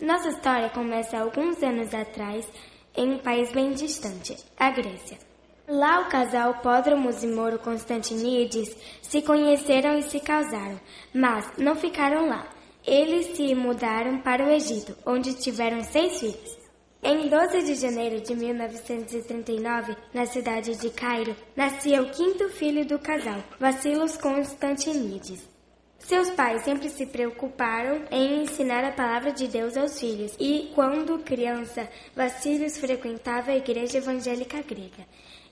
Nossa história começa alguns anos atrás em um país bem distante, a Grécia. Lá o casal Pódromos e Moro Constantinides se conheceram e se casaram, mas não ficaram lá. Eles se mudaram para o Egito, onde tiveram seis filhos. Em 12 de janeiro de 1939, na cidade de Cairo, nascia o quinto filho do casal, Vassilos Constantinides. Seus pais sempre se preocuparam em ensinar a palavra de Deus aos filhos e, quando criança, Vassilios frequentava a igreja evangélica grega.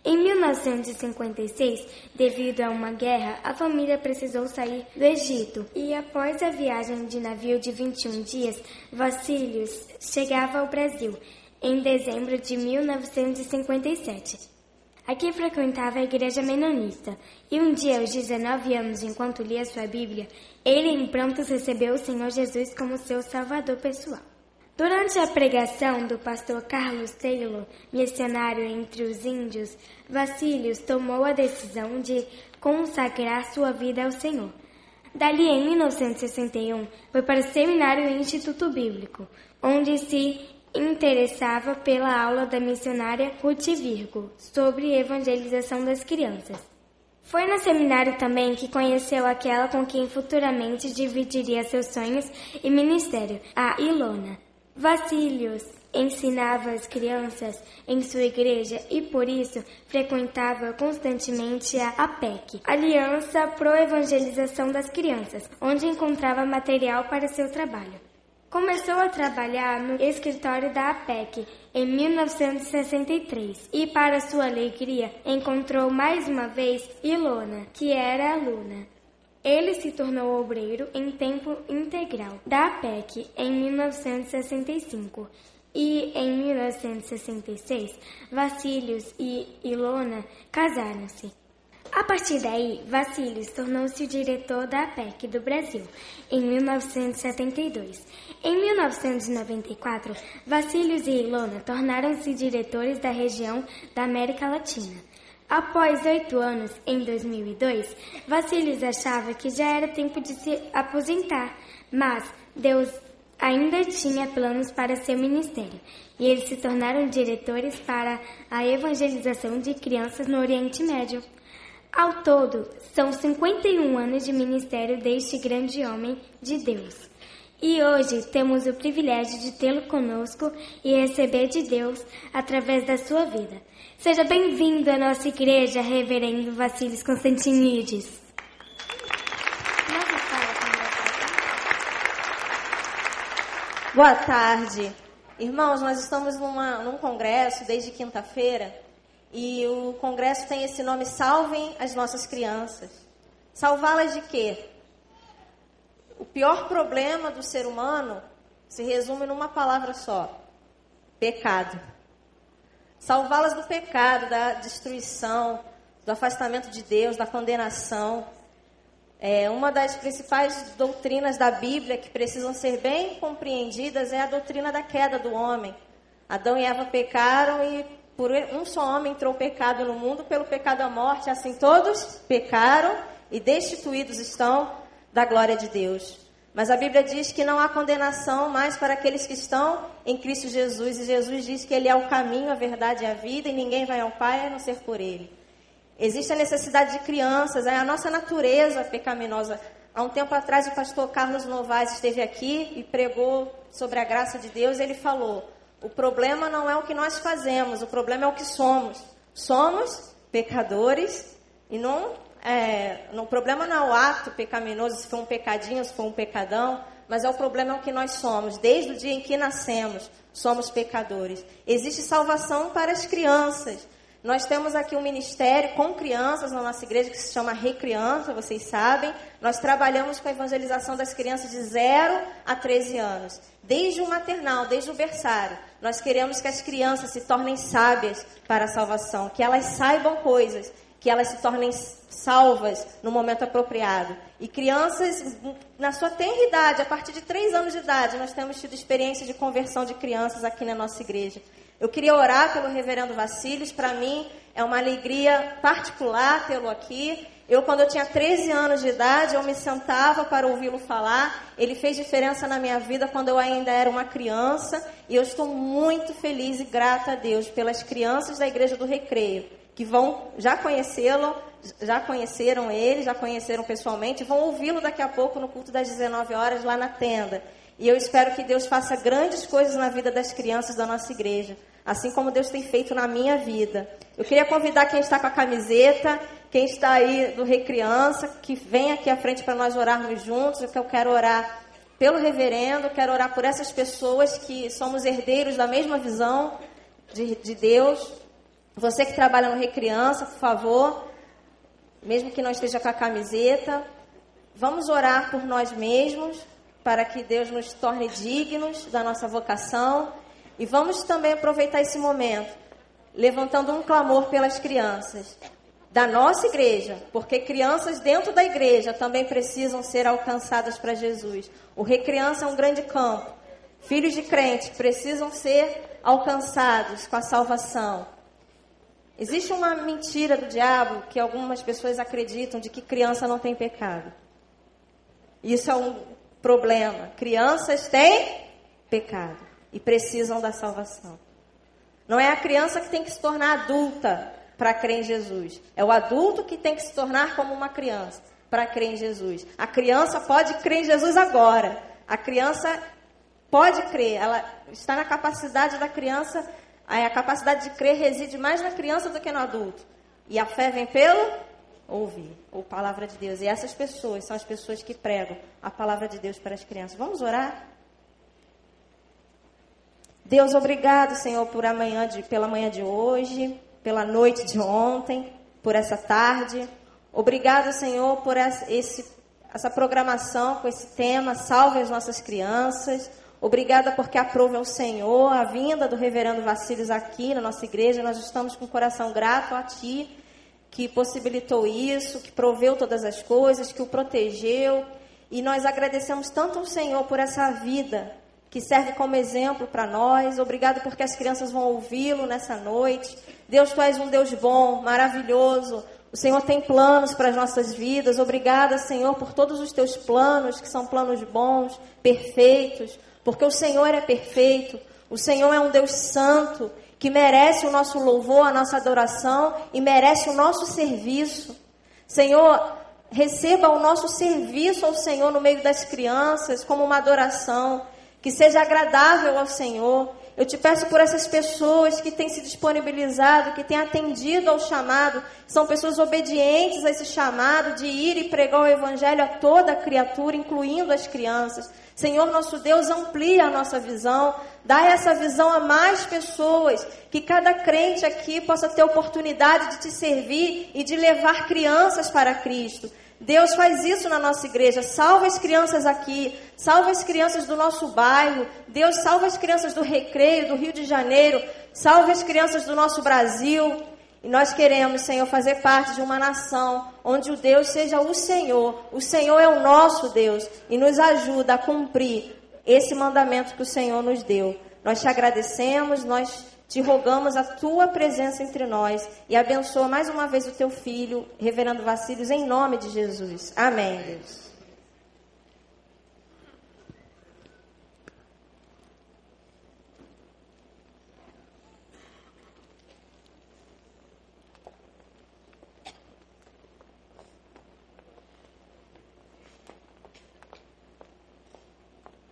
Em 1956, devido a uma guerra, a família precisou sair do Egito e, após a viagem de navio de 21 dias, Vassilios chegava ao Brasil em dezembro de 1957. Aqui frequentava a igreja menonista, e um dia, aos 19 anos, enquanto lia sua Bíblia, ele em prontos recebeu o Senhor Jesus como seu salvador pessoal. Durante a pregação do pastor Carlos Taylor, missionário entre os índios, Vassilios tomou a decisão de consagrar sua vida ao Senhor. Dali, em 1961, foi para o Seminário Instituto Bíblico, onde se interessava pela aula da missionária Ruth Virgo sobre evangelização das crianças. Foi no seminário também que conheceu aquela com quem futuramente dividiria seus sonhos e ministério, a Ilona. Vassilios ensinava as crianças em sua igreja e por isso frequentava constantemente a APEC, Aliança Pro Evangelização das Crianças, onde encontrava material para seu trabalho. Começou a trabalhar no escritório da APEC em 1963 e, para sua alegria, encontrou mais uma vez Ilona, que era aluna. Ele se tornou obreiro em tempo integral da APEC em 1965 e, em 1966, Vassilios e Ilona casaram-se. A partir daí, Vassilios tornou-se o diretor da APEC do Brasil em 1972. Em 1994, Vassilios e Ilona tornaram-se diretores da região da América Latina. Após oito anos, em 2002, Vassilios achava que já era tempo de se aposentar, mas Deus ainda tinha planos para seu ministério e eles se tornaram diretores para a evangelização de crianças no Oriente Médio. Ao todo, são 51 anos de ministério deste grande homem de Deus. E hoje temos o privilégio de tê-lo conosco e receber de Deus através da sua vida. Seja bem-vindo à nossa igreja, Reverendo Vassilis Constantinides. Boa tarde. Irmãos, nós estamos numa, num congresso desde quinta-feira e o congresso tem esse nome Salvem as Nossas Crianças. Salvá-las de quê? O pior problema do ser humano se resume numa palavra só: pecado. Salvá-las do pecado, da destruição, do afastamento de Deus, da condenação. É, uma das principais doutrinas da Bíblia que precisam ser bem compreendidas é a doutrina da queda do homem. Adão e Eva pecaram e por um só homem entrou o pecado no mundo, pelo pecado a morte, assim todos pecaram e destituídos estão da glória de Deus. Mas a Bíblia diz que não há condenação mais para aqueles que estão em Cristo Jesus. E Jesus diz que Ele é o caminho, a verdade e a vida, e ninguém vai ao Pai a não ser por Ele. Existe a necessidade de crianças, é a nossa natureza pecaminosa. Há um tempo atrás, o pastor Carlos Novaes esteve aqui e pregou sobre a graça de Deus. Ele falou: o problema não é o que nós fazemos, o problema é o que somos. Somos pecadores e não, é, o problema não é o ato pecaminoso, se for um pecadinho, se for um pecadão, mas é o problema é o que nós somos. Desde o dia em que nascemos, somos pecadores. Existe salvação para as crianças. Nós temos aqui um ministério com crianças na nossa igreja que se chama Recriança, vocês sabem. Nós trabalhamos com a evangelização das crianças de 0 a 13 anos. Desde o maternal, desde o berçário. Nós queremos que as crianças se tornem sábias para a salvação, que elas saibam coisas, que elas se tornem salvas no momento apropriado. E crianças, na sua tenra idade, a partir de 3 anos de idade, nós temos tido experiência de conversão de crianças aqui na nossa igreja. Eu queria orar pelo reverendo Vassílios, para mim é uma alegria particular tê-lo aqui. Eu, quando eu tinha 13 anos de idade, eu me sentava para ouvi-lo falar. Ele fez diferença na minha vida quando eu ainda era uma criança. E eu estou muito feliz e grata a Deus pelas crianças da Igreja do Recreio, que vão já conhecê-lo, já conheceram ele, já conheceram pessoalmente, vão ouvi-lo daqui a pouco no culto das 19 horas lá na tenda. E eu espero que Deus faça grandes coisas na vida das crianças da nossa igreja, assim como Deus tem feito na minha vida. Eu queria convidar quem está com a camiseta, quem está aí do Recriança, que vem aqui à frente para nós orarmos juntos, que eu quero orar pelo reverendo, quero orar por essas pessoas que somos herdeiros da mesma visão de, de Deus. Você que trabalha no Recriança, por favor, mesmo que não esteja com a camiseta, vamos orar por nós mesmos, para que Deus nos torne dignos da nossa vocação. E vamos também aproveitar esse momento, levantando um clamor pelas crianças da nossa igreja, porque crianças dentro da igreja também precisam ser alcançadas para Jesus. O Recriança é um grande campo. Filhos de crente precisam ser alcançados com a salvação. Existe uma mentira do diabo que algumas pessoas acreditam de que criança não tem pecado. Isso é um problema. Crianças têm pecado e precisam da salvação. Não é a criança que tem que se tornar adulta para crer em Jesus. É o adulto que tem que se tornar como uma criança para crer em Jesus. A criança pode crer em Jesus agora. A criança pode crer, ela está na capacidade da criança, a capacidade de crer reside mais na criança do que no adulto. E a fé vem pelo ouvir, ou palavra de Deus. E essas pessoas são as pessoas que pregam a palavra de Deus para as crianças. Vamos orar? Deus, obrigado, Senhor, por amanhã de, pela manhã de hoje, pela noite de ontem, por essa tarde. Obrigado, Senhor, por esse, essa programação com esse tema. Salve as nossas crianças. Obrigada porque aprove ao Senhor a vinda do reverendo Vacílios aqui na nossa igreja. Nós estamos com o coração grato a Ti que possibilitou isso, que proveu todas as coisas, que o protegeu. E nós agradecemos tanto ao Senhor por essa vida que serve como exemplo para nós. Obrigado porque as crianças vão ouvi-lo nessa noite. Deus, tu és um Deus bom, maravilhoso. O Senhor tem planos para as nossas vidas. Obrigada, Senhor, por todos os teus planos, que são planos bons, perfeitos, porque o Senhor é perfeito. O Senhor é um Deus santo que merece o nosso louvor, a nossa adoração e merece o nosso serviço. Senhor, receba o nosso serviço ao Senhor no meio das crianças como uma adoração, que seja agradável ao Senhor. Eu te peço por essas pessoas que têm se disponibilizado, que têm atendido ao chamado, são pessoas obedientes a esse chamado de ir e pregar o Evangelho a toda criatura, incluindo as crianças. Senhor nosso Deus, amplia a nossa visão, dá essa visão a mais pessoas, que cada crente aqui possa ter oportunidade de te servir e de levar crianças para Cristo. Deus faz isso na nossa igreja. Salva as crianças aqui, salva as crianças do nosso bairro. Deus salva as crianças do Recreio, do Rio de Janeiro, salva as crianças do nosso Brasil. E nós queremos, Senhor, fazer parte de uma nação onde o Deus seja o Senhor. O Senhor é o nosso Deus e nos ajuda a cumprir esse mandamento que o Senhor nos deu. Nós te agradecemos, nós te rogamos a tua presença entre nós e abençoa mais uma vez o teu filho, Reverendo Vacílios, em nome de Jesus. Amém, Deus.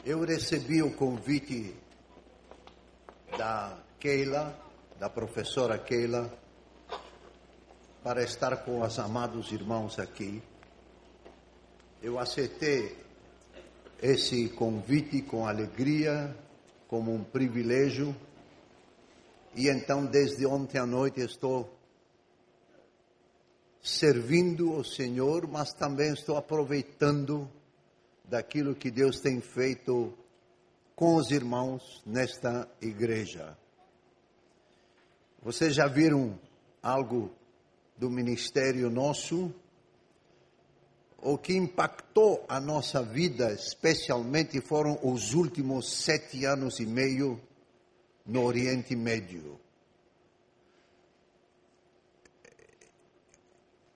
Eu recebi o convite da Keila, da professora Keila, para estar com os amados irmãos aqui. Eu aceitei esse convite com alegria, como um privilégio, e então desde ontem à noite estou servindo o Senhor, mas também estou aproveitando daquilo que Deus tem feito com os irmãos nesta igreja. Vocês já viram algo do ministério nosso? O que impactou a nossa vida, especialmente, foram os últimos sete anos e meio no Oriente Médio.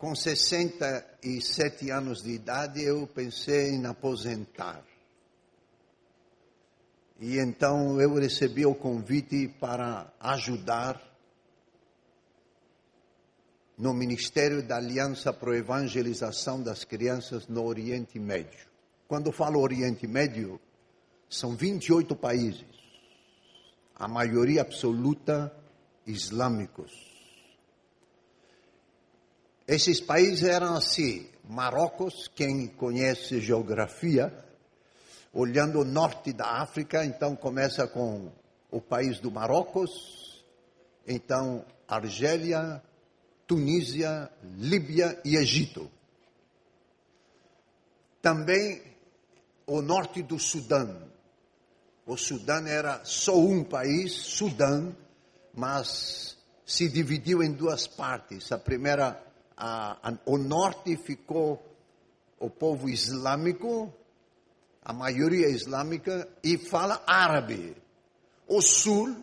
com 67 anos de idade, eu pensei em aposentar. E então eu recebi o convite para ajudar no Ministério da Aliança para a Evangelização das Crianças no Oriente Médio. Quando falo Oriente Médio, são 28 países, a maioria absoluta islâmicos. Esses países eram assim: Marrocos, quem conhece geografia, olhando o norte da África, então começa com o país do Marrocos, então Argélia, Tunísia, Líbia e Egito. Também o norte do Sudão. O Sudão era só um país, Sudão, mas se dividiu em duas partes. A primeira, a, a, o norte ficou o povo islâmico, a maioria islâmica, e fala árabe. O sul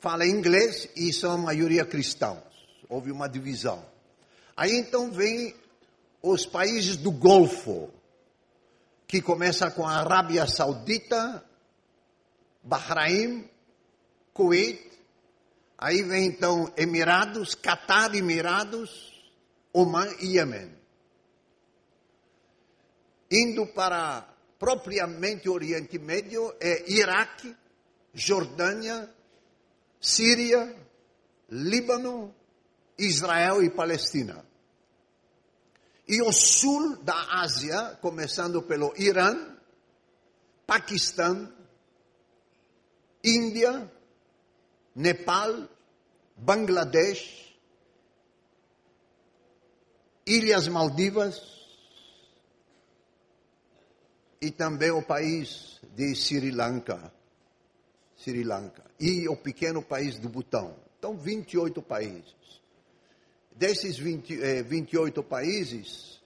fala inglês e são a maioria cristãos. Houve uma divisão. Aí então vem os países do Golfo, que começa com a Arábia Saudita, Bahrein, Kuwait, aí vem então Emirados, Catar, Emirados, Oman e Iêmen. Indo para propriamente Oriente Médio é Iraque, Jordânia, Síria, Líbano, Israel e Palestina. E o sul da Ásia, começando pelo Irã, Paquistão, Índia, Nepal, Bangladesh, Ilhas Maldivas e também o país de Sri Lanka, Sri Lanka e o pequeno país do Butão. Então, 28 países. Desses 20, eh, 28 países,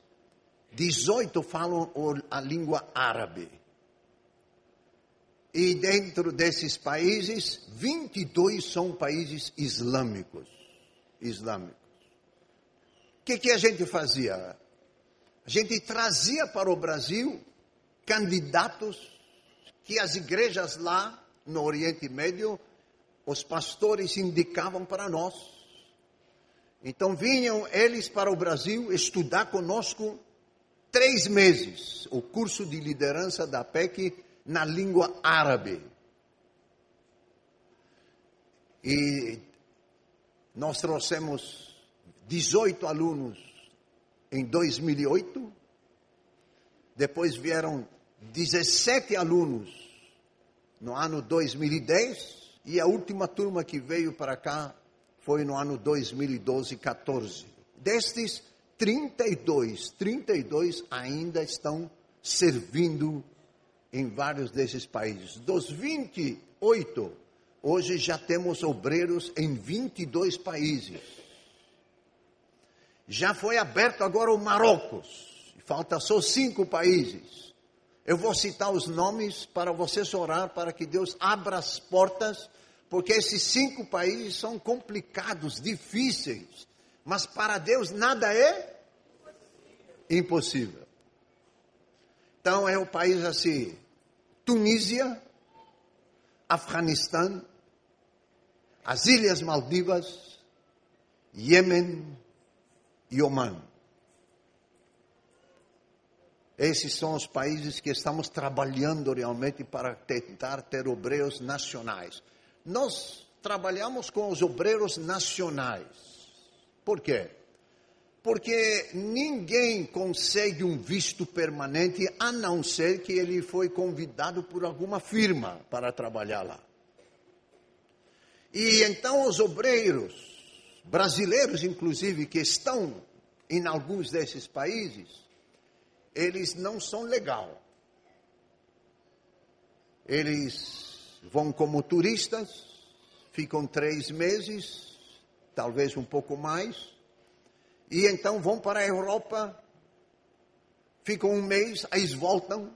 18 falam a língua árabe. E dentro desses países, 22 são países islâmicos. Islâmicos. O que, que a gente fazia? A gente trazia para o Brasil candidatos que as igrejas lá no Oriente Médio, os pastores indicavam para nós. Então vinham eles para o Brasil estudar conosco três meses o curso de liderança da PEC na língua árabe. E nós trouxemos 18 alunos em 2008, depois vieram 17 alunos no ano 2010 e a última turma que veio para cá foi no ano 2012, 14. Destes 32, 32 ainda estão servindo em vários desses países. Dos 28, hoje já temos obreiros em 22 países. Já foi aberto agora o Marrocos, falta só cinco países. Eu vou citar os nomes para vocês orar para que Deus abra as portas, porque esses cinco países são complicados, difíceis, mas para Deus nada é impossível. Então é um país assim, Tunísia, Afeganistão, as Ilhas Maldivas, Iêmen e Oman. Esses são os países que estamos trabalhando realmente para tentar ter obreiros nacionais. Nós trabalhamos com os obreiros nacionais. Por quê? porque ninguém consegue um visto permanente a não ser que ele foi convidado por alguma firma para trabalhar lá. E então os obreiros, brasileiros inclusive, que estão em alguns desses países, eles não são legal. Eles vão como turistas, ficam três meses, talvez um pouco mais, e então vão para a Europa, ficam um mês, aí voltam.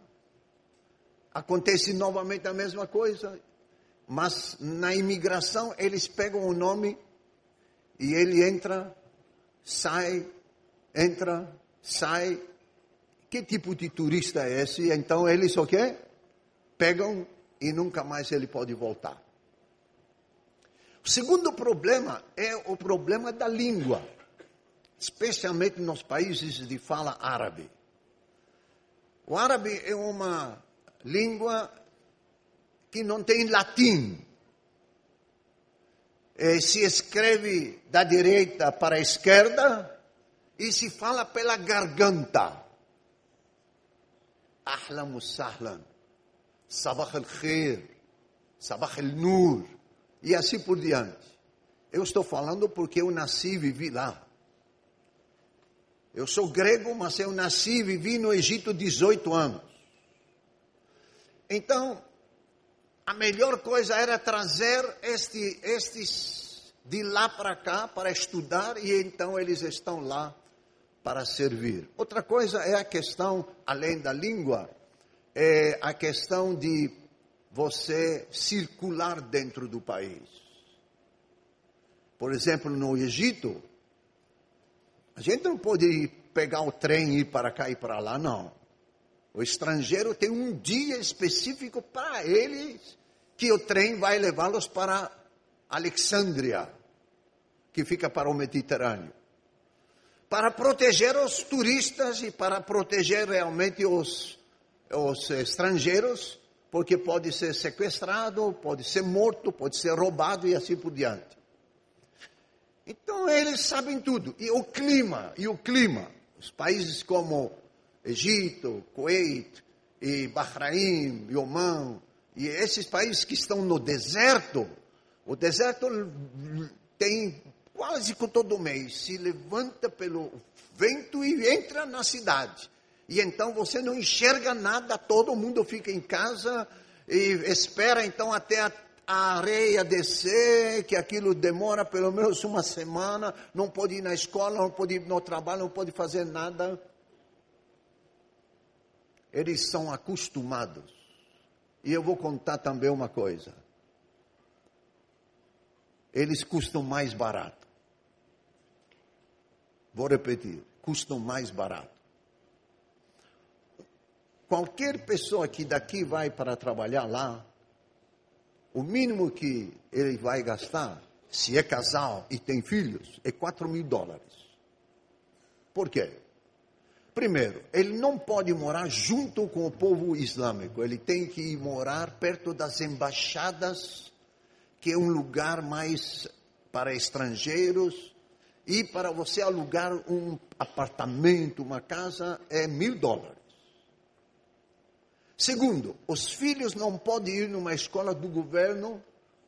Acontece novamente a mesma coisa. Mas na imigração eles pegam o nome e ele entra sai, entra, sai. Que tipo de turista é esse? Então eles o quê? Pegam e nunca mais ele pode voltar. O segundo problema é o problema da língua, especialmente nos países de fala árabe. O árabe é uma língua que não tem latim. É, se escreve da direita para a esquerda e se fala pela garganta. Ahlan sahlan, sabah al-khair, sabah al-nur, e assim por diante. Eu estou falando porque eu nasci e vivi lá. Eu sou grego, mas eu nasci e vivi no Egito 18 anos. Então, a melhor coisa era trazer este, estes de lá para cá para estudar e então eles estão lá para servir. Outra coisa é a questão, além da língua, é a questão de você circular dentro do país. Por exemplo, no Egito, a gente não pode pegar o trem e ir para cá e para lá, não. O estrangeiro tem um dia específico para eles que o trem vai levá-los para Alexandria, que fica para o Mediterrâneo. Para proteger os turistas e para proteger realmente os, os estrangeiros, porque pode ser sequestrado, pode ser morto, pode ser roubado e assim por diante. Então eles sabem tudo. E o clima, e o clima. Os países como Egito, Kuwait, e Bahrein, e e esses países que estão no deserto, o deserto tem quase que todo mês, se levanta pelo vento e entra na cidade. E então você não enxerga nada, todo mundo fica em casa e espera então até a, a areia descer, que aquilo demora pelo menos uma semana, não pode ir na escola, não pode ir no trabalho, não pode fazer nada. Eles são acostumados. E eu vou contar também uma coisa. Eles custam mais barato. Vou repetir, custam mais barato. Qualquer pessoa que daqui vai para trabalhar lá, o mínimo que ele vai gastar, se é casal e tem filhos, é 4 mil dólares. Por quê? Primeiro, ele não pode morar junto com o povo islâmico, ele tem que morar perto das embaixadas, que é um lugar mais para estrangeiros, e para você alugar um apartamento, uma casa, é mil dólares. Segundo, os filhos não podem ir numa escola do governo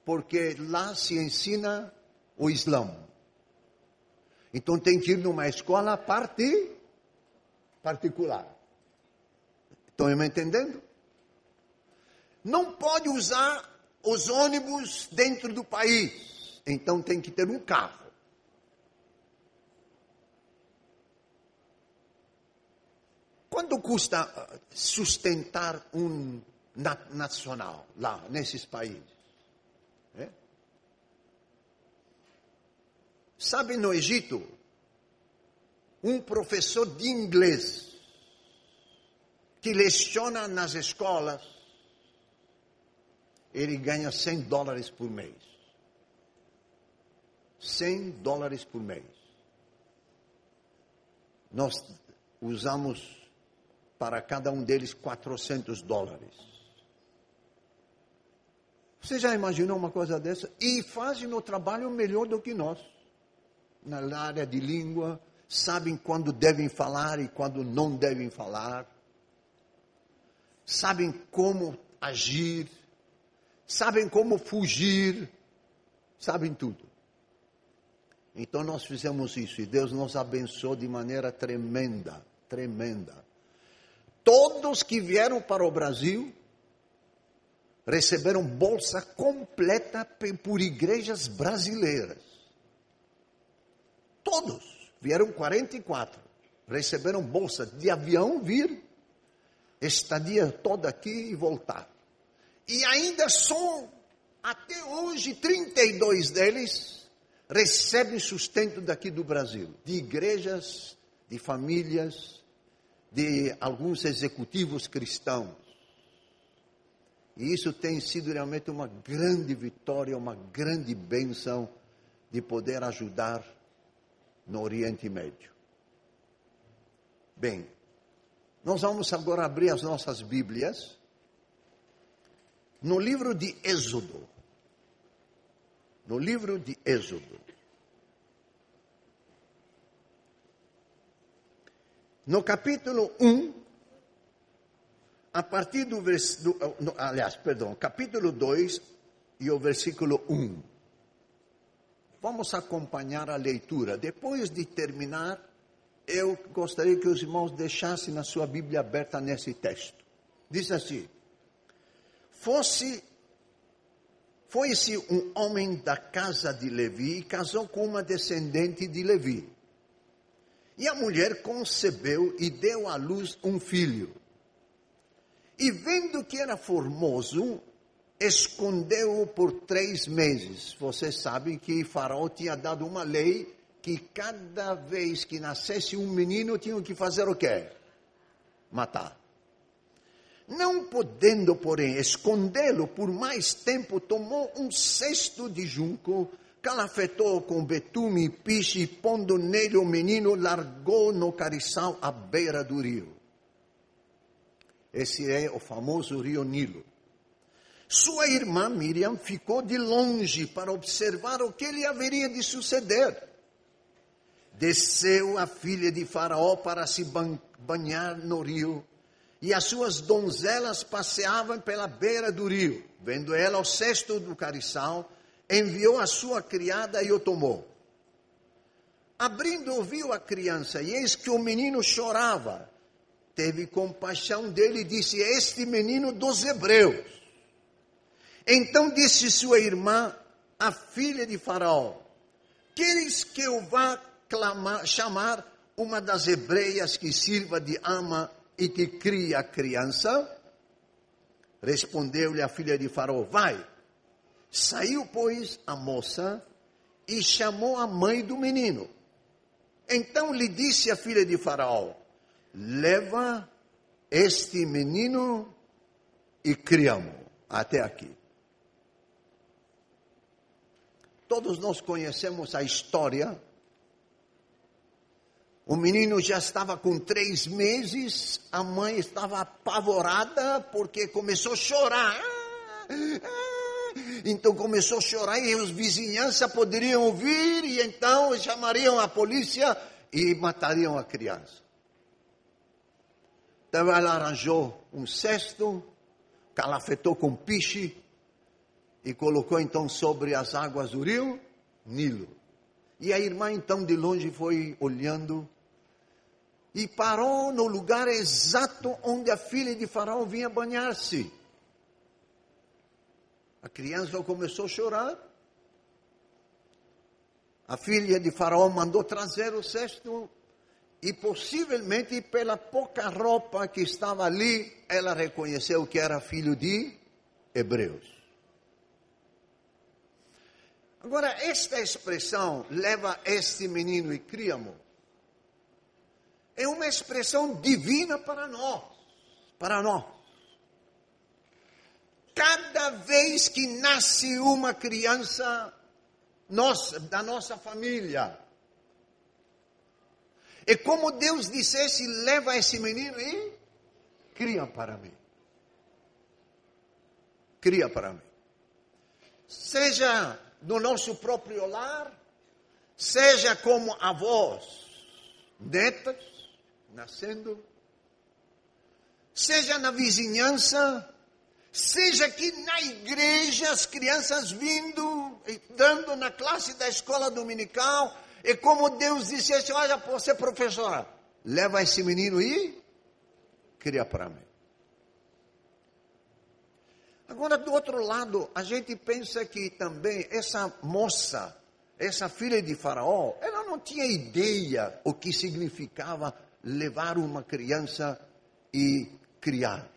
porque lá se ensina o Islã. Então tem que ir numa escola parte particular. Estão me entendendo? Não pode usar os ônibus dentro do país. Então tem que ter um carro. Quanto custa uh, sustentar um nacional lá, nesses países? É? Sabe, no Egito, um professor de inglês que leciona nas escolas, ele ganha 100 dólares por mês. 100 dólares por mês. Nós usamos para cada um deles 400 dólares. Você já imaginou uma coisa dessa? E fazem o trabalho melhor do que nós. Na área de língua, sabem quando devem falar e quando não devem falar. Sabem como agir. Sabem como fugir. Sabem tudo. Então nós fizemos isso e Deus nos abençoou de maneira tremenda, tremenda. Todos que vieram para o Brasil receberam bolsa completa por igrejas brasileiras. Todos. Vieram 44. Receberam bolsa de avião vir, estadia toda aqui e voltar. E ainda são, até hoje, 32 deles recebe sustento daqui do Brasil, de igrejas, de famílias, de alguns executivos cristãos. E isso tem sido realmente uma grande vitória, uma grande bênção de poder ajudar no Oriente Médio. Bem, nós vamos agora abrir as nossas Bíblias no livro de Êxodo. No livro de Êxodo. No capítulo 1, a partir do versículo, aliás, perdão, capítulo 2 e o versículo 1. Vamos acompanhar a leitura. Depois de terminar, eu gostaria que os irmãos deixassem na sua Bíblia aberta nesse texto. Diz assim: Fosse foi-se um homem da casa de Levi e casou com uma descendente de Levi. E a mulher concebeu e deu à luz um filho. E vendo que era formoso, escondeu-o por três meses. Vocês sabem que Faraó tinha dado uma lei que cada vez que nascesse um menino tinham que fazer o quê? Matar. Não podendo, porém, escondê-lo por mais tempo, tomou um cesto de junco, calafetou com betume e piche, pondo nele o menino, largou no cariçal à beira do rio. Esse é o famoso rio Nilo. Sua irmã Miriam ficou de longe para observar o que lhe haveria de suceder. Desceu a filha de Faraó para se banhar no rio, e as suas donzelas passeavam pela beira do rio. Vendo ela o cesto do cariçal, enviou a sua criada e o tomou. Abrindo, ouviu a criança, e eis que o menino chorava. Teve compaixão dele e disse: Este menino dos hebreus. Então disse sua irmã, a filha de Faraó: Queres que eu vá clamar, chamar uma das hebreias que sirva de ama e que cria a criança? Respondeu-lhe a filha de Faraó: Vai. Saiu, pois, a moça e chamou a mãe do menino. Então lhe disse a filha de Faraó: Leva este menino e criamos até aqui. Todos nós conhecemos a história o menino já estava com três meses, a mãe estava apavorada porque começou a chorar. Então começou a chorar e os vizinhança poderiam ouvir e então chamariam a polícia e matariam a criança. Então ela arranjou um cesto, calafetou com piche e colocou então sobre as águas do rio Nilo. E a irmã então de longe foi olhando e parou no lugar exato onde a filha de Faraó vinha banhar-se. A criança começou a chorar. A filha de Faraó mandou trazer o cesto e possivelmente pela pouca roupa que estava ali, ela reconheceu que era filho de hebreus. Agora, esta expressão leva este menino e criamos é uma expressão divina para nós, para nós. Cada vez que nasce uma criança nossa, da nossa família, é como Deus dissesse: leva esse menino e cria para mim. Cria para mim. Seja no nosso próprio lar, seja como avós, netas, nascendo, seja na vizinhança, seja aqui na igreja, as crianças vindo, dando na classe da escola dominical, e como Deus disse assim, olha, você professora, leva esse menino e cria para mim. Agora, do outro lado, a gente pensa que também essa moça, essa filha de Faraó, ela não tinha ideia o que significava levar uma criança e criar.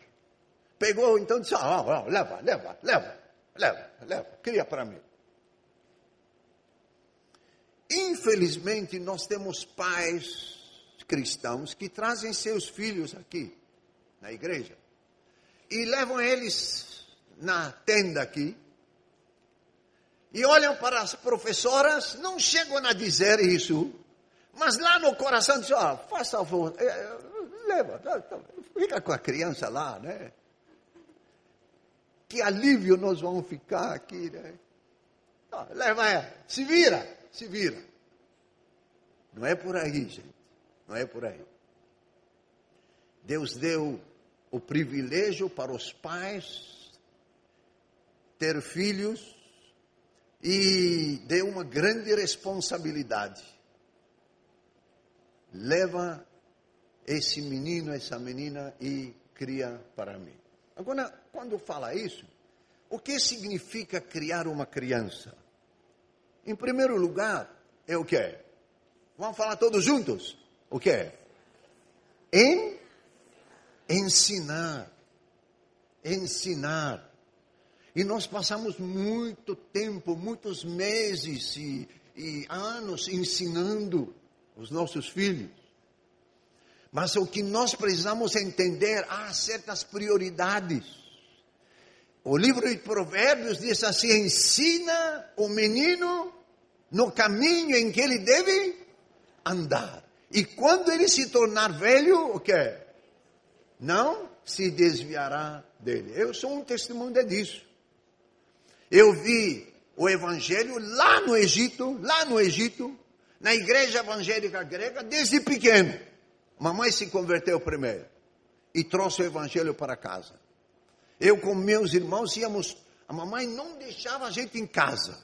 Pegou então disse: ah, ah, leva, leva, leva, leva, leva, cria para mim. infelizmente, nós temos pais cristãos que trazem seus filhos aqui, na igreja, e levam eles na tenda aqui, e olham para as professoras, não chegam a dizer isso, mas lá no coração dizem, ah, faça favor, é, leva, fica com a criança lá, né? Que alívio nós vamos ficar aqui, né? Leva ela, se vira, se vira. Não é por aí, gente, não é por aí. Deus deu o privilégio para os pais ter filhos e deu uma grande responsabilidade. Leva esse menino, essa menina e cria para mim. Agora, quando fala isso, o que significa criar uma criança? Em primeiro lugar, é o que? Vamos falar todos juntos? O que? Em ensinar. Ensinar. E nós passamos muito tempo, muitos meses e, e anos ensinando os nossos filhos. Mas o que nós precisamos entender, há certas prioridades. O livro de Provérbios diz assim: ensina o menino no caminho em que ele deve andar. E quando ele se tornar velho, o que? Não se desviará dele. Eu sou um testemunho disso. Eu vi o evangelho lá no Egito, lá no Egito, na igreja evangélica grega, desde pequeno. Mamãe se converteu primeiro e trouxe o evangelho para casa. Eu com meus irmãos íamos, a mamãe não deixava a gente em casa.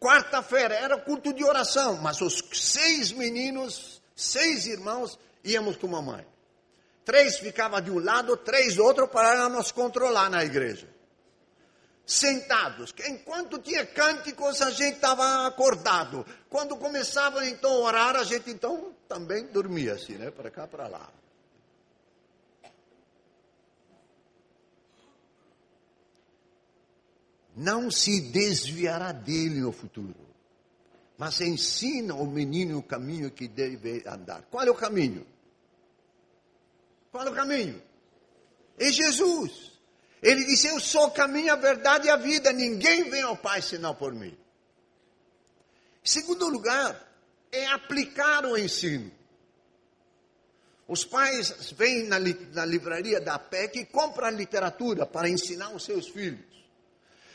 Quarta-feira era culto de oração, mas os seis meninos, seis irmãos, íamos com a mamãe. Três ficavam de um lado, três do outro para nos controlar na igreja sentados. Enquanto tinha cânticos, a gente estava acordado. Quando começava então a orar, a gente então também dormia assim, né? Para cá, para lá. Não se desviará dele no futuro, mas ensina o menino o caminho que deve andar. Qual é o caminho? Qual é o caminho? É Jesus. Ele disse: Eu sou o caminho, a verdade e a vida. Ninguém vem ao Pai senão por mim. Segundo lugar, é aplicar o ensino. Os pais vêm na, na livraria da PEC e compram literatura para ensinar os seus filhos.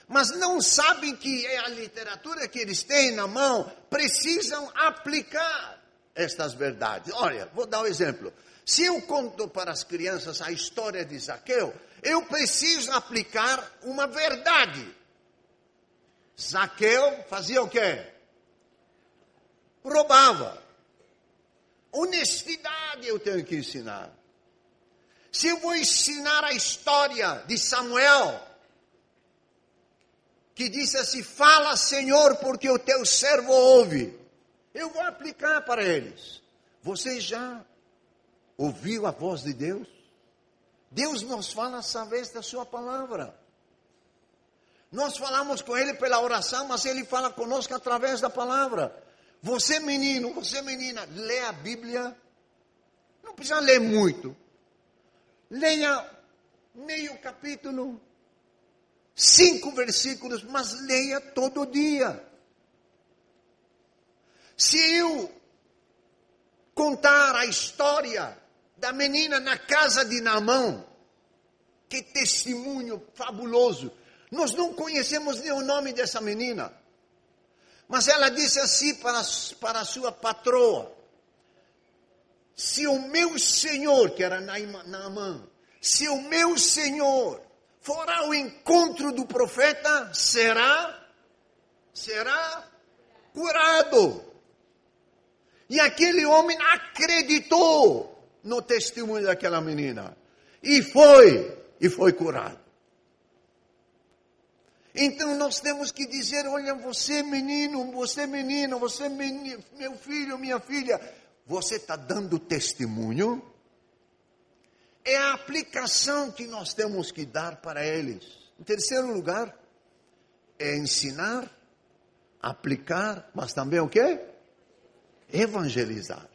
Mas não sabem que é a literatura que eles têm na mão, precisam aplicar estas verdades. Olha, vou dar um exemplo. Se eu conto para as crianças a história de Zaqueu, eu preciso aplicar uma verdade. Zaqueu fazia o quê? Roubava. Honestidade eu tenho que ensinar. Se eu vou ensinar a história de Samuel, que disse assim: Fala, Senhor, porque o teu servo ouve. Eu vou aplicar para eles. Você já ouviu a voz de Deus? Deus nos fala através da Sua palavra. Nós falamos com Ele pela oração, mas Ele fala conosco através da palavra. Você, menino, você, menina, lê a Bíblia. Não precisa ler muito. Leia meio capítulo, cinco versículos, mas leia todo dia. Se eu contar a história da menina na casa de Namão. Que testemunho fabuloso. Nós não conhecemos nem o nome dessa menina. Mas ela disse assim para, para a sua patroa: Se o meu senhor, que era Naamã, se o meu senhor for ao encontro do profeta, será, será curado. E aquele homem acreditou no testemunho daquela menina. E foi, e foi curado. Então nós temos que dizer: olha, você menino, você menina, você menino, meu filho, minha filha, você está dando testemunho? É a aplicação que nós temos que dar para eles. Em terceiro lugar, é ensinar aplicar, mas também o quê? Evangelizar.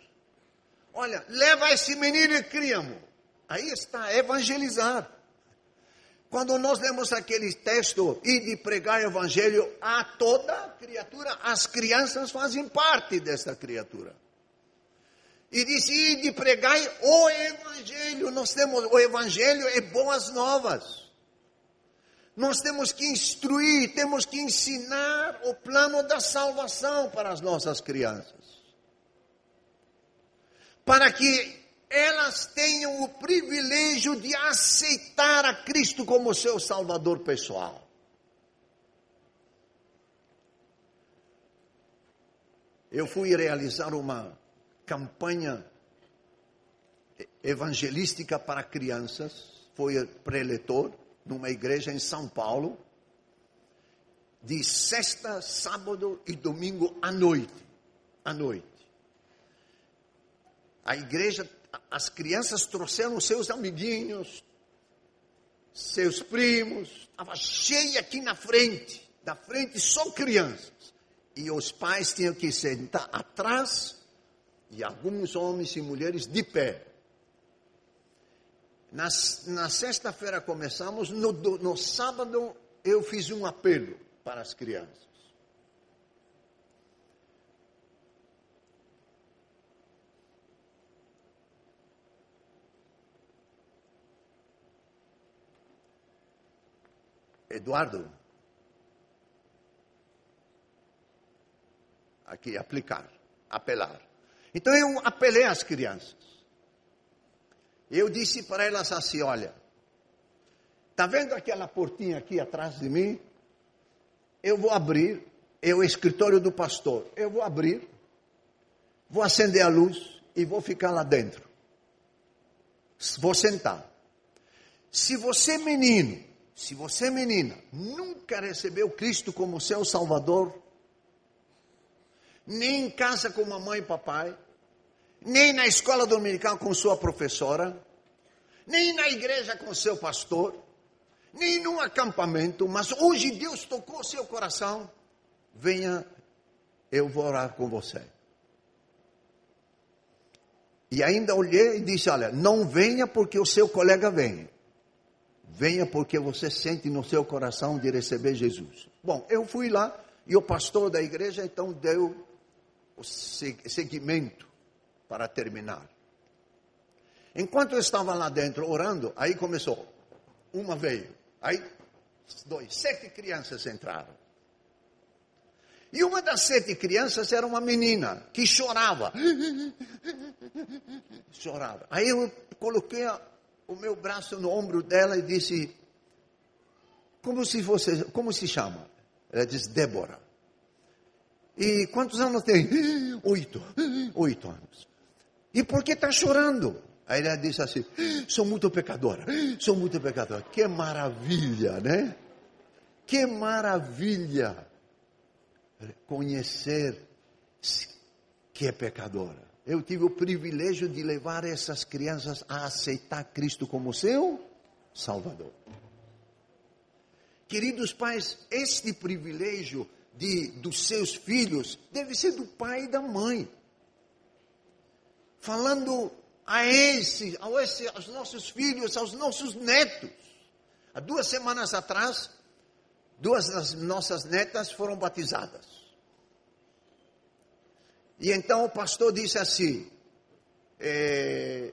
Olha, leva esse menino e criamos. Aí está, evangelizar. Quando nós lemos aquele texto e de pregar evangelho a toda criatura, as crianças fazem parte dessa criatura. E diz, e de pregar o evangelho. Nós temos, o evangelho é boas novas. Nós temos que instruir, temos que ensinar o plano da salvação para as nossas crianças. Para que elas tenham o privilégio de aceitar a Cristo como seu Salvador pessoal. Eu fui realizar uma campanha evangelística para crianças, fui preletor numa igreja em São Paulo, de sexta, sábado e domingo à noite. À noite. A igreja as crianças trouxeram seus amiguinhos, seus primos, estava cheia aqui na frente, da frente só crianças. E os pais tinham que sentar atrás, e alguns homens e mulheres de pé. Na, na sexta-feira começamos, no, no sábado eu fiz um apelo para as crianças. Eduardo, aqui aplicar, apelar. Então eu apelei às crianças. Eu disse para elas assim: olha, está vendo aquela portinha aqui atrás de mim? Eu vou abrir, é o escritório do pastor. Eu vou abrir, vou acender a luz e vou ficar lá dentro. Vou sentar. Se você, menino, se você, menina, nunca recebeu Cristo como seu Salvador, nem em casa com mamãe e papai, nem na escola dominical com sua professora, nem na igreja com seu pastor, nem num acampamento, mas hoje Deus tocou seu coração, venha, eu vou orar com você. E ainda olhei e disse: Olha, não venha porque o seu colega vem. Venha porque você sente no seu coração de receber Jesus. Bom, eu fui lá e o pastor da igreja então deu o seguimento para terminar. Enquanto eu estava lá dentro orando, aí começou. Uma veio, aí dois, sete crianças entraram. E uma das sete crianças era uma menina que chorava. chorava. Aí eu coloquei o meu braço no ombro dela e disse: Como se você, como se chama? Ela disse: Débora. E quantos anos tem? Oito. Oito anos. E por que está chorando? Aí ela disse assim: Sou muito pecadora. Sou muito pecadora. Que maravilha, né? Que maravilha conhecer que é pecadora eu tive o privilégio de levar essas crianças a aceitar Cristo como seu Salvador. Queridos pais, este privilégio de, dos seus filhos deve ser do pai e da mãe. Falando a esse, a esse, aos nossos filhos, aos nossos netos. Há duas semanas atrás, duas das nossas netas foram batizadas. E então o pastor disse assim: é,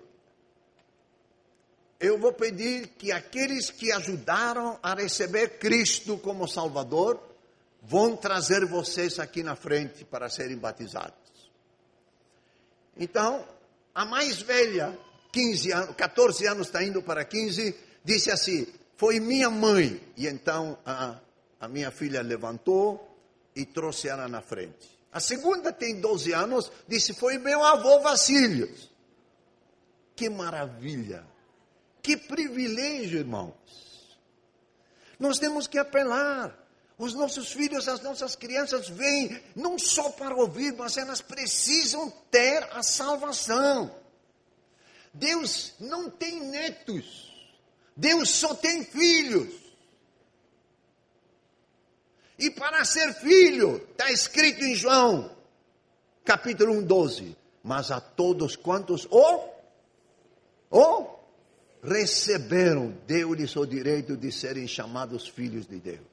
Eu vou pedir que aqueles que ajudaram a receber Cristo como Salvador vão trazer vocês aqui na frente para serem batizados. Então, a mais velha, 15 anos, 14 anos está indo para 15, disse assim: Foi minha mãe. E então a, a minha filha levantou e trouxe ela na frente. A segunda tem 12 anos, disse: Foi meu avô Vacílios. Que maravilha! Que privilégio, irmãos! Nós temos que apelar. Os nossos filhos, as nossas crianças vêm não só para ouvir, mas elas precisam ter a salvação. Deus não tem netos, Deus só tem filhos. E para ser filho, está escrito em João, capítulo 1, 12. Mas a todos quantos o, o receberam, deu-lhes o direito de serem chamados filhos de Deus.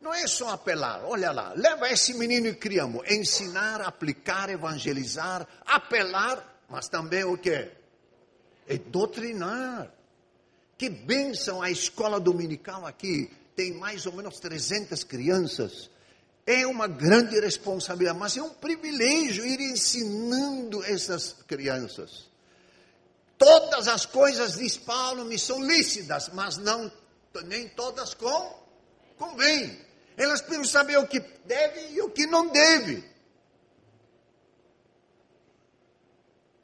Não é só apelar, olha lá, leva esse menino e criamos, ensinar, aplicar, evangelizar, apelar, mas também o que? É doutrinar. Que bênção a escola dominical aqui, tem mais ou menos 300 crianças. É uma grande responsabilidade, mas é um privilégio ir ensinando essas crianças. Todas as coisas, diz Paulo, me são lícitas, mas não nem todas com, convém. Elas precisam saber o que deve e o que não deve.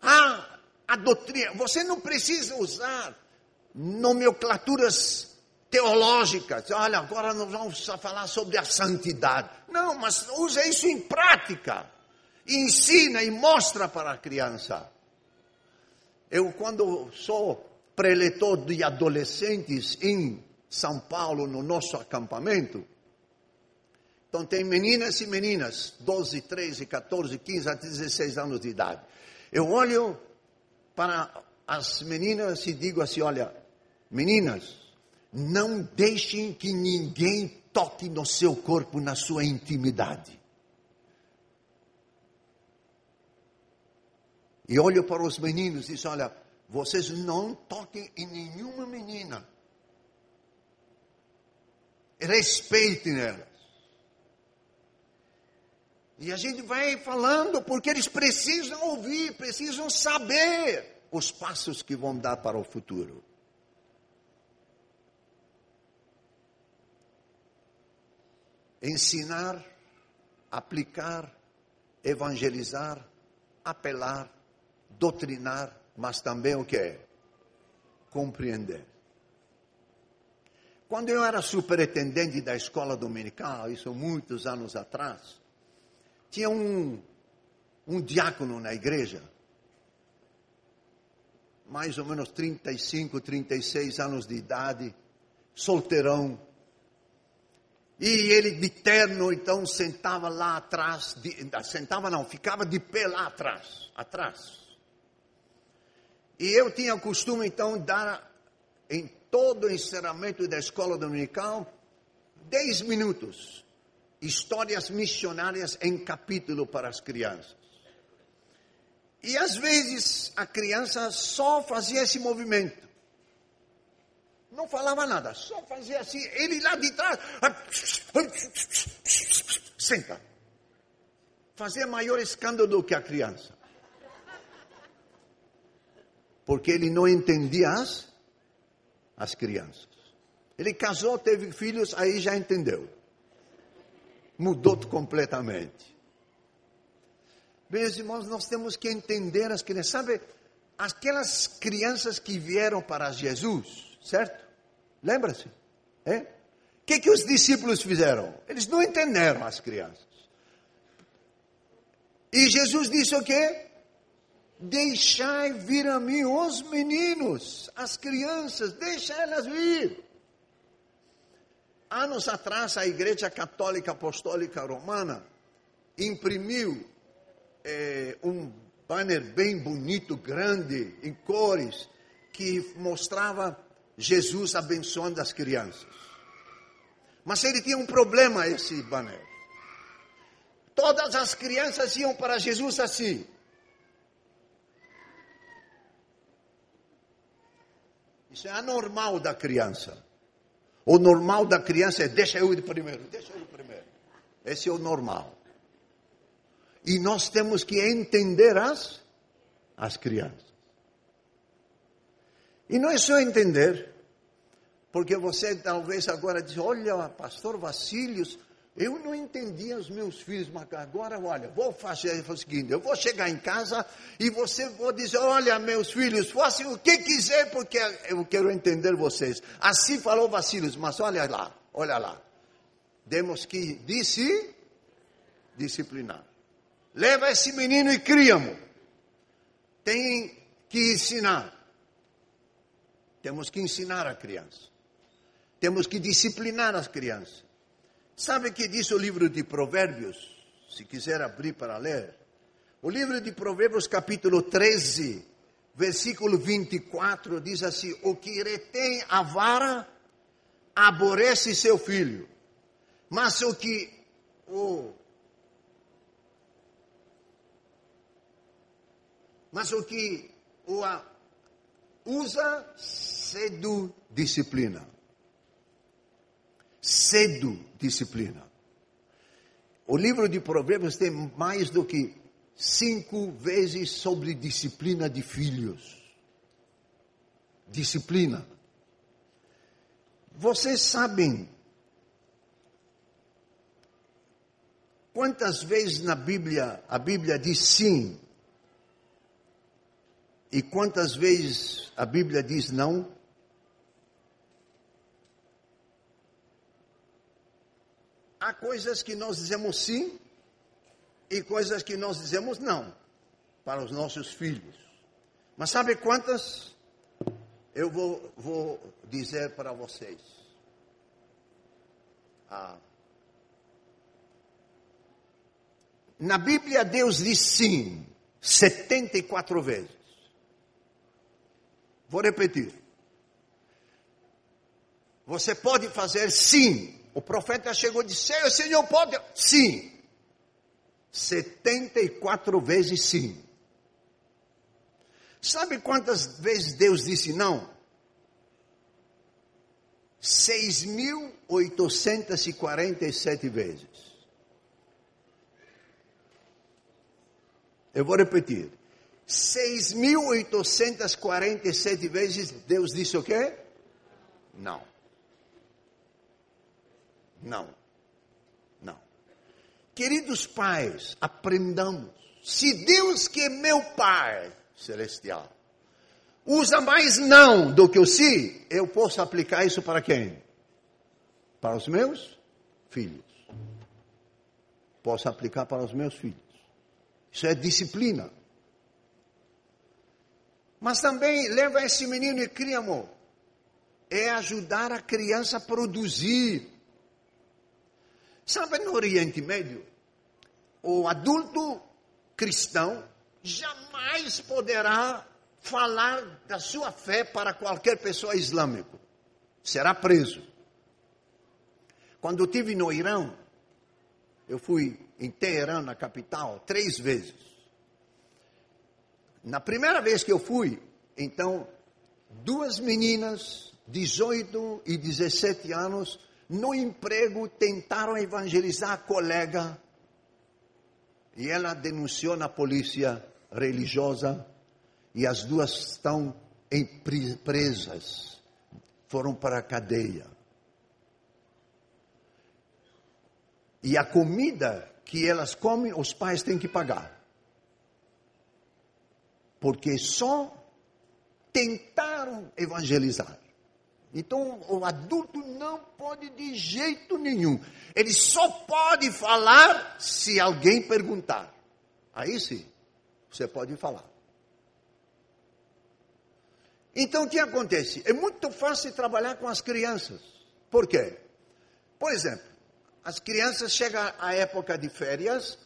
Ah, a doutrina, você não precisa usar nomenclaturas teológicas. Olha, agora nós vamos falar sobre a santidade. Não, mas usa isso em prática. Ensina e mostra para a criança. Eu, quando sou preletor de adolescentes em São Paulo, no nosso acampamento, então tem meninas e meninas, 12, 13, 14, 15 até 16 anos de idade. Eu olho para as meninas e digo assim: olha, meninas, não deixem que ninguém toque no seu corpo, na sua intimidade. E olho para os meninos e digo: olha, vocês não toquem em nenhuma menina. Respeitem elas. E a gente vai falando porque eles precisam ouvir, precisam saber os passos que vão dar para o futuro. Ensinar, aplicar, evangelizar, apelar, doutrinar, mas também o que é? Compreender. Quando eu era superintendente da escola dominical, isso muitos anos atrás, tinha um, um diácono na igreja, mais ou menos 35, 36 anos de idade, solteirão. E ele de terno, então, sentava lá atrás, de, sentava não, ficava de pé lá atrás, atrás. E eu tinha o costume, então, dar em todo o encerramento da escola dominical, 10 minutos histórias missionárias em capítulo para as crianças. E às vezes a criança só fazia esse movimento. Não falava nada, só fazia assim. Ele lá de trás, senta. Fazia maior escândalo do que a criança. Porque ele não entendia as, as crianças. Ele casou, teve filhos, aí já entendeu mudou completamente. Meus irmãos, nós temos que entender as crianças. Sabe, aquelas crianças que vieram para Jesus, certo? Lembra-se? É? O que, que os discípulos fizeram? Eles não entenderam as crianças. E Jesus disse o quê? Deixai vir a mim os meninos, as crianças, deixa elas vir. Anos atrás, a Igreja Católica Apostólica Romana imprimiu é, um banner bem bonito, grande, em cores, que mostrava Jesus abençoando as crianças. Mas ele tinha um problema, esse banner. Todas as crianças iam para Jesus assim. Isso é anormal da criança. O normal da criança é deixa eu ir primeiro, deixa eu ir primeiro. Esse é o normal. E nós temos que entender as, as crianças. E não é só entender, porque você talvez agora diz, olha, pastor Vacílios, eu não entendia os meus filhos, mas agora, olha, vou fazer o seguinte: eu vou chegar em casa e você vou dizer: olha, meus filhos, façam o que quiser, porque eu quero entender vocês. Assim falou Vacilos, mas olha lá, olha lá. Temos que disse, disciplinar. Leva esse menino e cria-mo. Tem que ensinar. Temos que ensinar a criança. Temos que disciplinar as crianças. Sabe o que diz o livro de Provérbios? Se quiser abrir para ler. O livro de Provérbios, capítulo 13, versículo 24, diz assim: O que retém a vara aborrece seu filho, mas o que o mas o que o usa cedo disciplina. Cedo disciplina. O livro de Provérbios tem mais do que cinco vezes sobre disciplina de filhos. Disciplina. Vocês sabem quantas vezes na Bíblia a Bíblia diz sim e quantas vezes a Bíblia diz não? Há coisas que nós dizemos sim e coisas que nós dizemos não para os nossos filhos. Mas sabe quantas? Eu vou, vou dizer para vocês. Ah, na Bíblia, Deus diz sim 74 vezes. Vou repetir. Você pode fazer sim. O profeta chegou e disse: O Senhor pode? Sim. 74 vezes sim. Sabe quantas vezes Deus disse não? 6.847 vezes. Eu vou repetir. 6.847 vezes Deus disse o quê? Não. Não. Não. Queridos pais, aprendamos. Se Deus que é meu Pai celestial usa mais não do que o sim, eu posso aplicar isso para quem? Para os meus filhos. Posso aplicar para os meus filhos. Isso é disciplina. Mas também leva esse menino e cria amor. É ajudar a criança a produzir. Sabe, no Oriente Médio, o adulto cristão jamais poderá falar da sua fé para qualquer pessoa islâmica. Será preso. Quando eu estive no Irã, eu fui em Teherã, na capital, três vezes. Na primeira vez que eu fui, então, duas meninas, 18 e 17 anos, no emprego, tentaram evangelizar a colega. E ela denunciou na polícia religiosa. E as duas estão em presas. Foram para a cadeia. E a comida que elas comem, os pais têm que pagar porque só tentaram evangelizar. Então, o adulto não pode de jeito nenhum. Ele só pode falar se alguém perguntar. Aí sim, você pode falar. Então, o que acontece? É muito fácil trabalhar com as crianças. Por quê? Por exemplo, as crianças chegam à época de férias,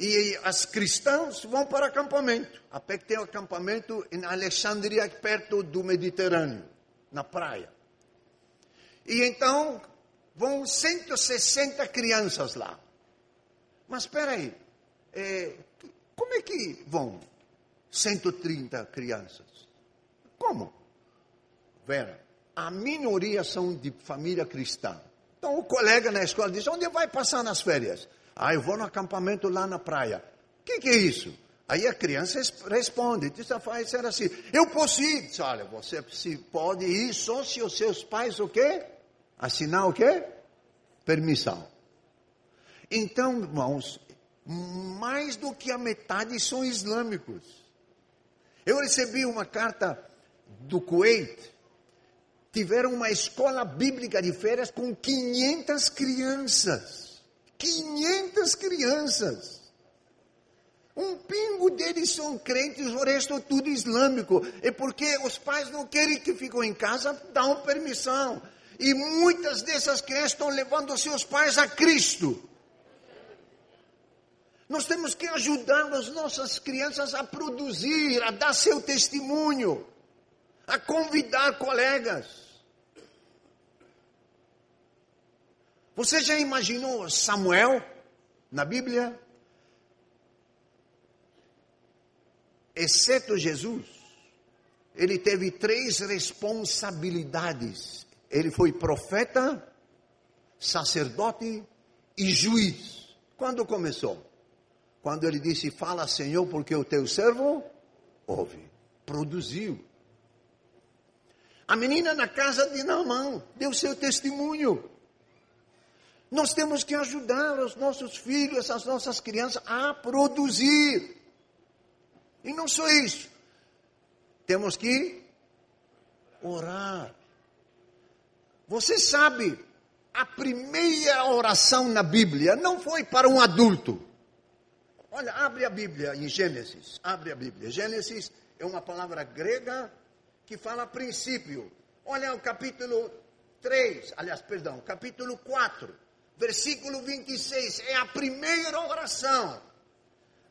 e as cristãs vão para acampamento. A PEC tem um acampamento em Alexandria, perto do Mediterrâneo, na praia. E então vão 160 crianças lá. Mas espera aí, é, como é que vão 130 crianças? Como? Vera, a minoria são de família cristã. Então o colega na escola diz: onde vai passar nas férias? Ah, eu vou no acampamento lá na praia. O que, que, é isso? Aí a criança responde, diz, vai ser assim, eu posso ir. Diz, olha, você pode ir só se os seus pais o quê? Assinar o quê? Permissão. Então, irmãos, mais do que a metade são islâmicos. Eu recebi uma carta do Kuwait, tiveram uma escola bíblica de férias com 500 crianças. 500 crianças. Um pingo deles são crentes, o resto é tudo islâmico. É porque os pais não querem que fiquem em casa, dão permissão. E muitas dessas crianças estão levando seus pais a Cristo. Nós temos que ajudar as nossas crianças a produzir, a dar seu testemunho, a convidar colegas. Você já imaginou Samuel na Bíblia? Exceto Jesus, ele teve três responsabilidades. Ele foi profeta, sacerdote e juiz. Quando começou? Quando ele disse: Fala, Senhor, porque o teu servo ouve. Produziu. A menina na casa de Naamã deu seu testemunho. Nós temos que ajudar os nossos filhos, as nossas crianças a produzir. E não só isso. Temos que orar. Você sabe, a primeira oração na Bíblia não foi para um adulto. Olha, abre a Bíblia em Gênesis. Abre a Bíblia. Gênesis é uma palavra grega que fala princípio. Olha o capítulo 3, aliás, perdão, capítulo 4, versículo 26. É a primeira oração.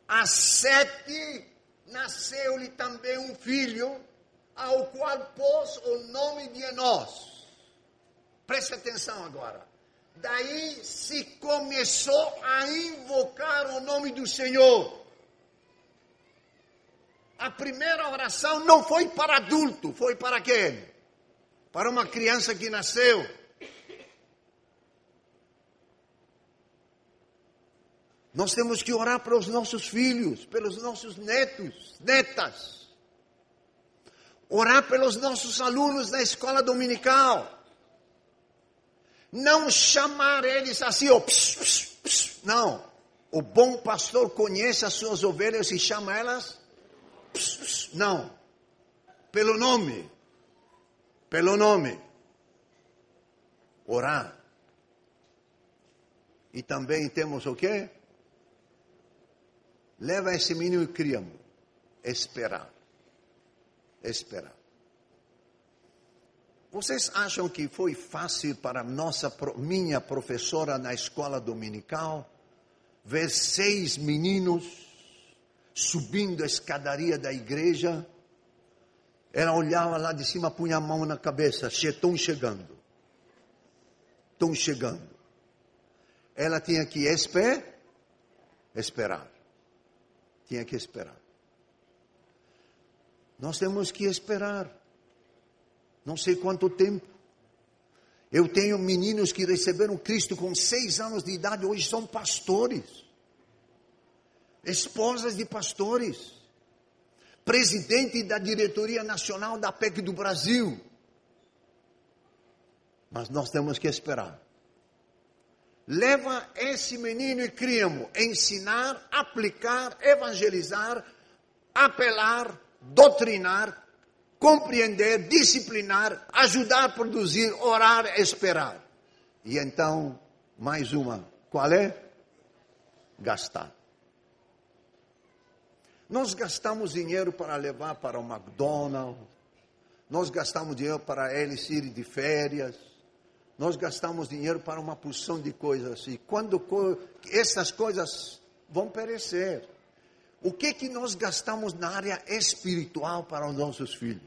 A sete nasceu-lhe também um filho, ao qual pôs o nome de Enós. Preste atenção agora. Daí se começou a invocar o nome do Senhor. A primeira oração não foi para adulto, foi para quem? Para uma criança que nasceu. Nós temos que orar para os nossos filhos, pelos nossos netos, netas. Orar pelos nossos alunos da escola dominical não chamar eles assim, ó, pss, pss, pss, não. O bom pastor conhece as suas ovelhas e chama elas, não. Pelo nome. Pelo nome. Orar. E também temos o quê? Leva esse menino e criamos. Esperar. Esperar. Vocês acham que foi fácil para nossa, minha professora na escola dominical ver seis meninos subindo a escadaria da igreja? Ela olhava lá de cima, punha a mão na cabeça, estão chegando. Estão chegando. Ela tinha que esper, esperar. Tinha que esperar. Nós temos que esperar não sei quanto tempo. Eu tenho meninos que receberam Cristo com seis anos de idade, hoje são pastores, esposas de pastores, presidente da diretoria nacional da PEC do Brasil. Mas nós temos que esperar. Leva esse menino e criamos ensinar, aplicar, evangelizar, apelar, doutrinar, compreender, disciplinar, ajudar a produzir, orar, esperar. E então, mais uma, qual é? Gastar. Nós gastamos dinheiro para levar para o McDonald's, nós gastamos dinheiro para eles irem de férias, nós gastamos dinheiro para uma porção de coisas assim. Quando essas coisas vão perecer, o que que nós gastamos na área espiritual para os nossos filhos?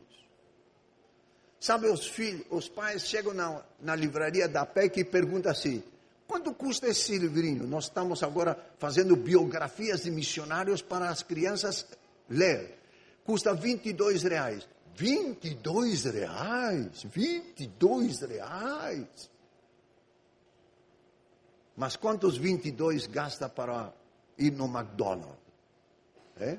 Sabe, os filhos, os pais chegam na, na livraria da PEC e perguntam assim: quanto custa esse livrinho? Nós estamos agora fazendo biografias de missionários para as crianças ler. Custa 22 reais. 22 reais? 22 reais? Mas quantos 22 gasta para ir no McDonald's? É?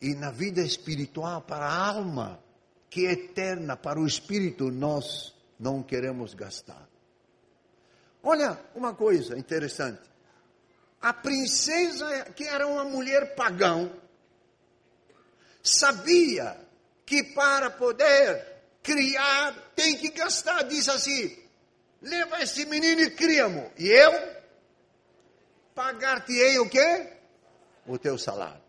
e na vida espiritual para a alma, que é eterna, para o espírito, nós não queremos gastar. Olha uma coisa interessante. A princesa, que era uma mulher pagã, sabia que para poder criar tem que gastar. Diz assim: leva esse menino e cria-mo. E eu pagar-te-ei o quê? O teu salário.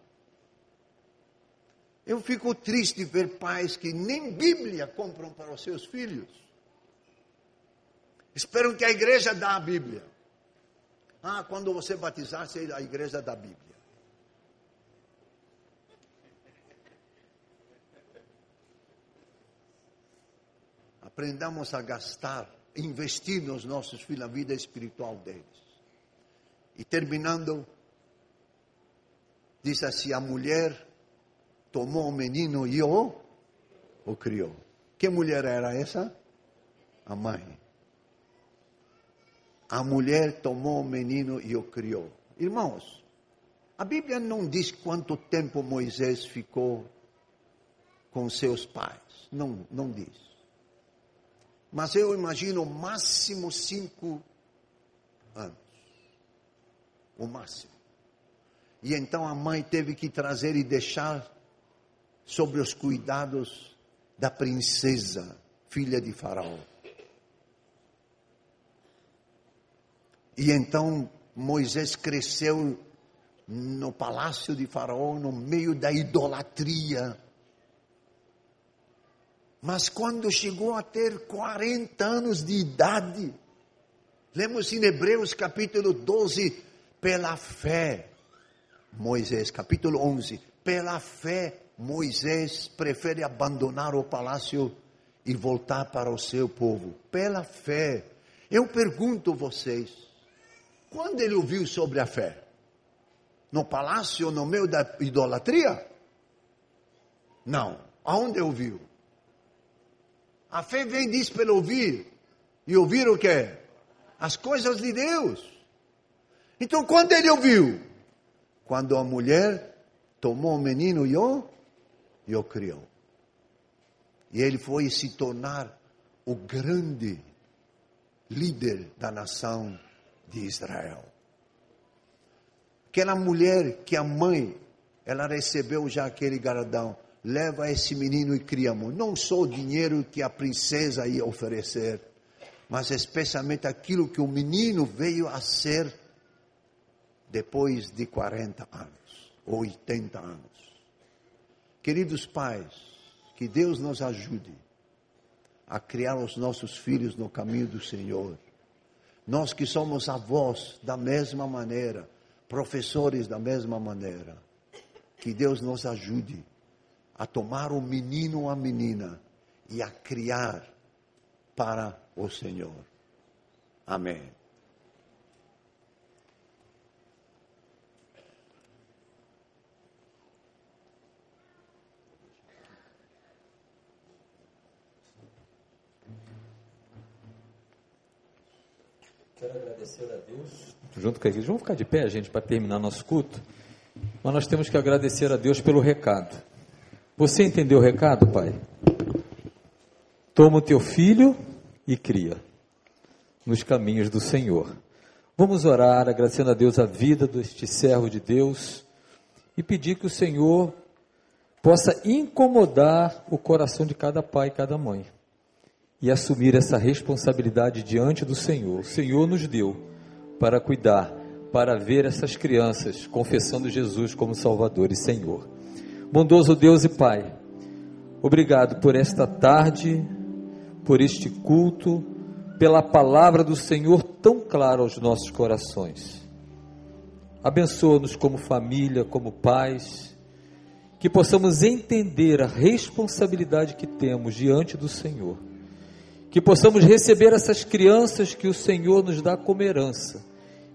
Eu fico triste ver pais que nem Bíblia compram para os seus filhos. Esperam que a igreja dê a Bíblia. Ah, quando você batizar, a igreja dá a Bíblia. Aprendamos a gastar, investir nos nossos filhos, na vida espiritual deles. E terminando, diz assim: a mulher tomou o menino e o, o criou. Que mulher era essa? A mãe. A mulher tomou o menino e o criou. Irmãos, a Bíblia não diz quanto tempo Moisés ficou com seus pais. Não, não diz. Mas eu imagino máximo cinco anos. O máximo. E então a mãe teve que trazer e deixar sobre os cuidados da princesa, filha de Faraó. E então Moisés cresceu no palácio de Faraó, no meio da idolatria. Mas quando chegou a ter 40 anos de idade, lemos em Hebreus capítulo 12, pela fé, Moisés, capítulo 11, pela fé, Moisés prefere abandonar o palácio e voltar para o seu povo. Pela fé. Eu pergunto vocês, quando ele ouviu sobre a fé? No palácio, no meio da idolatria? Não. Aonde ouviu? A fé vem diz pelo ouvir. E ouvir o quê? As coisas de Deus. Então, quando ele ouviu? Quando a mulher tomou o menino e o, e o criou. E ele foi se tornar o grande líder da nação de Israel. Aquela mulher que a mãe, ela recebeu já aquele garadão, leva esse menino e criamos. Não só o dinheiro que a princesa ia oferecer, mas especialmente aquilo que o menino veio a ser depois de 40 anos, ou 80 anos. Queridos pais, que Deus nos ajude a criar os nossos filhos no caminho do Senhor. Nós que somos avós da mesma maneira, professores da mesma maneira, que Deus nos ajude a tomar o menino ou a menina e a criar para o Senhor. Amém. Quero agradecer a Deus, junto com a igreja. Vamos ficar de pé, gente, para terminar nosso culto. Mas nós temos que agradecer a Deus pelo recado. Você entendeu o recado, pai? Toma o teu filho e cria nos caminhos do Senhor. Vamos orar agradecendo a Deus a vida deste servo de Deus e pedir que o Senhor possa incomodar o coração de cada pai e cada mãe e assumir essa responsabilidade diante do Senhor. O Senhor nos deu para cuidar, para ver essas crianças confessando Jesus como Salvador e Senhor. Bondoso Deus e Pai, obrigado por esta tarde, por este culto, pela palavra do Senhor tão clara aos nossos corações. Abençoa-nos como família, como pais, que possamos entender a responsabilidade que temos diante do Senhor que possamos receber essas crianças que o Senhor nos dá como herança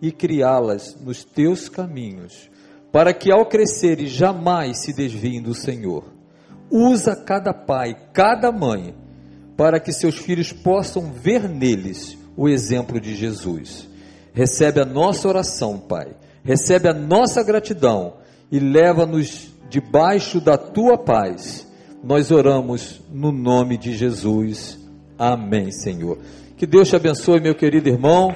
e criá-las nos teus caminhos, para que ao crescerem jamais se desviem do Senhor. Usa cada pai, cada mãe, para que seus filhos possam ver neles o exemplo de Jesus. Recebe a nossa oração, Pai. Recebe a nossa gratidão e leva-nos debaixo da tua paz. Nós oramos no nome de Jesus. Amém, Senhor. Que Deus te abençoe, meu querido irmão.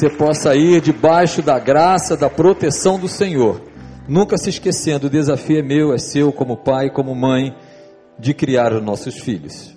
Você possa ir debaixo da graça, da proteção do Senhor. Nunca se esquecendo, o desafio é meu, é seu, como pai, como mãe, de criar os nossos filhos.